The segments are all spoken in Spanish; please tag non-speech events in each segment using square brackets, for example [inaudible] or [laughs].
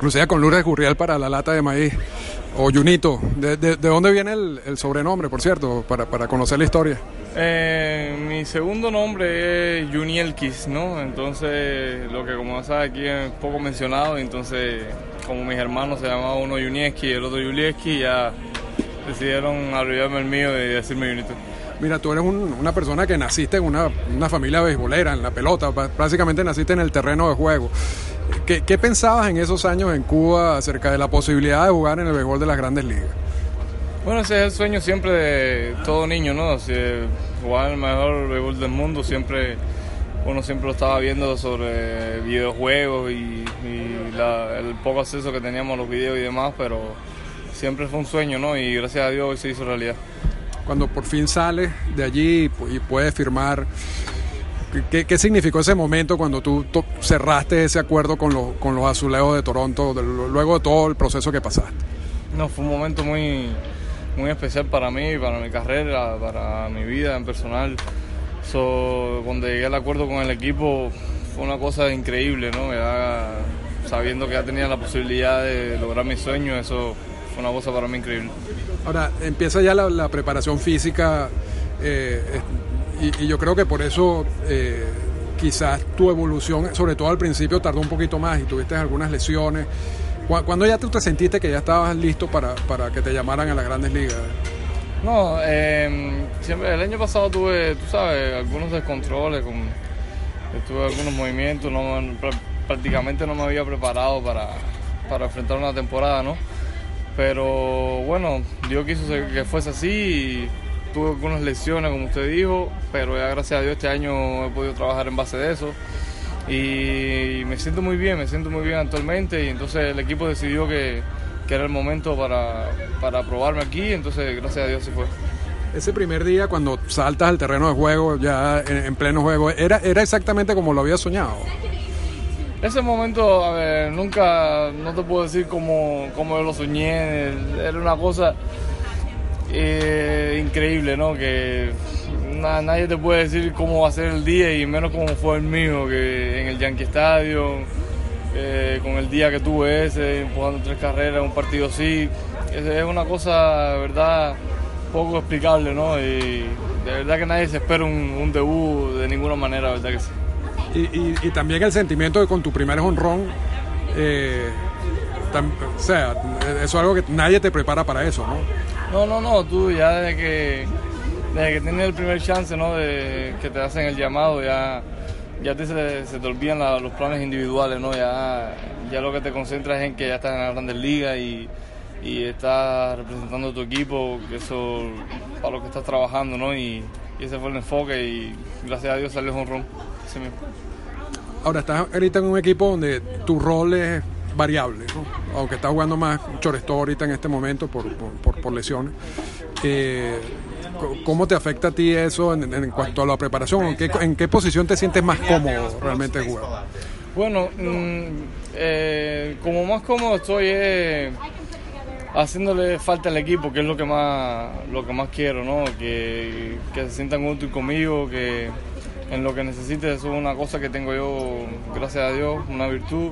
Crucea con Lourdes Gurriel para la lata de maíz. O Junito. ¿De, de, de dónde viene el, el, sobrenombre, por cierto, para, para conocer la historia? Eh, mi segundo nombre es Junielkis, ¿no? Entonces, lo que como sabes aquí es poco mencionado, entonces, como mis hermanos se llamaban uno Junieski y el otro Julieski, ya decidieron abreviarme el mío y decirme Junito. Mira, tú eres un, una persona que naciste en una, una familia beisbolera, en la pelota, básicamente naciste en el terreno de juego. ¿Qué, ¿Qué, pensabas en esos años en Cuba acerca de la posibilidad de jugar en el béisbol de las grandes ligas? Bueno, ese es el sueño siempre de todo niño, ¿no? Si jugar el mejor béisbol del mundo, siempre uno siempre lo estaba viendo sobre videojuegos y, y la, el poco acceso que teníamos a los videos y demás, pero siempre fue un sueño, ¿no? Y gracias a Dios hoy se hizo realidad. Cuando por fin sales de allí y puedes firmar ¿Qué, ¿Qué, significó ese momento cuando tú cerraste ese acuerdo con, lo, con los azulejos de Toronto, de, luego de todo el proceso que pasaste? No, fue un momento muy, muy especial para mí, para mi carrera, para mi vida en personal. So, cuando llegué al acuerdo con el equipo fue una cosa increíble, ¿no? Ya, sabiendo que ya tenía la posibilidad de lograr mis sueños, eso fue una cosa para mí increíble. Ahora, empieza ya la, la preparación física. Eh, y, y, yo creo que por eso eh, quizás tu evolución, sobre todo al principio, tardó un poquito más y tuviste algunas lesiones. ¿Cuándo ya tú te sentiste que ya estabas listo para, para que te llamaran a las grandes ligas? No, eh, siempre, el año pasado tuve, tú sabes, algunos descontroles, con, tuve algunos movimientos, no, prácticamente no me había preparado para, para enfrentar una temporada, ¿no? Pero bueno, Dios quiso que fuese así y tuve algunas lesiones, como usted dijo, pero ya gracias a Dios este año he podido trabajar en base de eso. Y me siento muy bien, me siento muy bien actualmente. Y entonces el equipo decidió que, que era el momento para, para probarme aquí, entonces gracias a Dios se fue. Ese primer día cuando saltas al terreno de juego, ya en, en pleno juego, ¿era, ¿era exactamente como lo había soñado? Ese momento, a ver, nunca, no te puedo decir cómo, cómo yo lo soñé, era una cosa eh, increíble, ¿no? Que na, nadie te puede decir cómo va a ser el día y menos cómo fue el mío, que en el Yankee Stadium, eh, con el día que tuve ese, empujando tres carreras, un partido así, es, una cosa, de verdad, poco explicable, ¿no? Y de verdad que nadie se espera un, debut de ninguna manera, ¿verdad que sí? Y, y, y también el sentimiento de con tu primer honrón, eh, o sea, eso es algo que nadie te prepara para eso, ¿no? No, no, no, tú ya desde que, desde que tienes el primer chance, ¿no? De que te hacen el llamado, ya, ya te, se, te olvidan los planes individuales, ¿no? Ya, ya lo que te concentras es en que ya estás en la Grandes Ligas y, y estás representando tu equipo, eso para lo que estás trabajando, ¿no? Y, y ese fue el enfoque y gracias a Dios salió un ron. Ahora estás ahorita en un equipo donde tu rol es variable, aunque estás jugando más Choresto ahorita en este momento por, por, lesiones. Eh, ¿Cómo te afecta a ti eso en, cuanto a la preparación? ¿En qué, ¿En qué, posición te sientes más cómodo realmente jugar? Bueno, mmm, eh, como más cómodo estoy eh, haciéndole falta al equipo, que es lo que más, lo que más quiero, ¿no? Que, que se sientan útiles conmigo, que en lo que necesites eso es una cosa que tengo yo, gracias a Dios, una virtud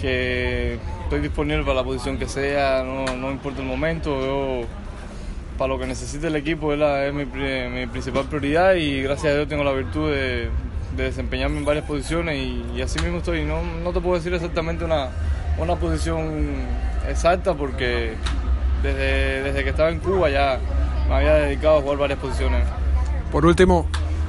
que estoy disponible para la posición que sea, no, no importa el momento, yo para lo que necesite el equipo es, la, es mi, mi, principal prioridad y gracias a Dios tengo la virtud de, de desempeñarme en varias posiciones y, así mismo estoy. No, no te puedo decir exactamente una, una posición exacta porque desde, desde que estaba en Cuba ya me había dedicado a jugar varias posiciones. Por último,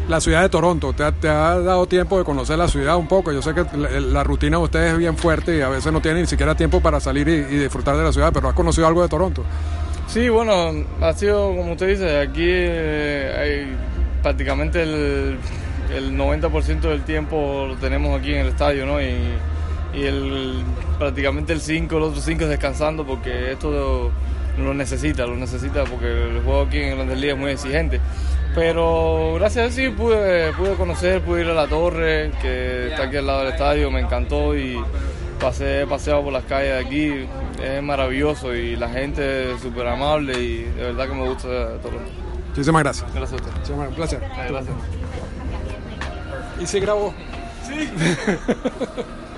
la ciudad de Toronto. ¿Te ha, ¿Te ha, dado tiempo de conocer la ciudad un poco? Yo sé que la, rutina de ustedes es bien fuerte y a veces no tienen ni siquiera tiempo para salir y, disfrutar de la ciudad, pero ¿has conocido algo de Toronto? Sí, bueno, ha sido como usted dice, aquí eh, hay prácticamente el, el 90% del tiempo lo tenemos aquí en el estadio, ¿no? Y, el, prácticamente el 5, los otros 5 descansando porque esto lo necesita, lo necesita porque el juego aquí en Grandes Ligas es muy exigente. Pero gracias a eso pude, pude conocer, pude ir a la torre, que está aquí al lado del estadio, me encantó y pasé paseado por las calles de aquí, es maravilloso y la gente es súper amable y de verdad que me gusta Toronto. Muchísimas gracias. Gracias a usted. Un placer. Gracias. Y se grabó. Sí. [laughs]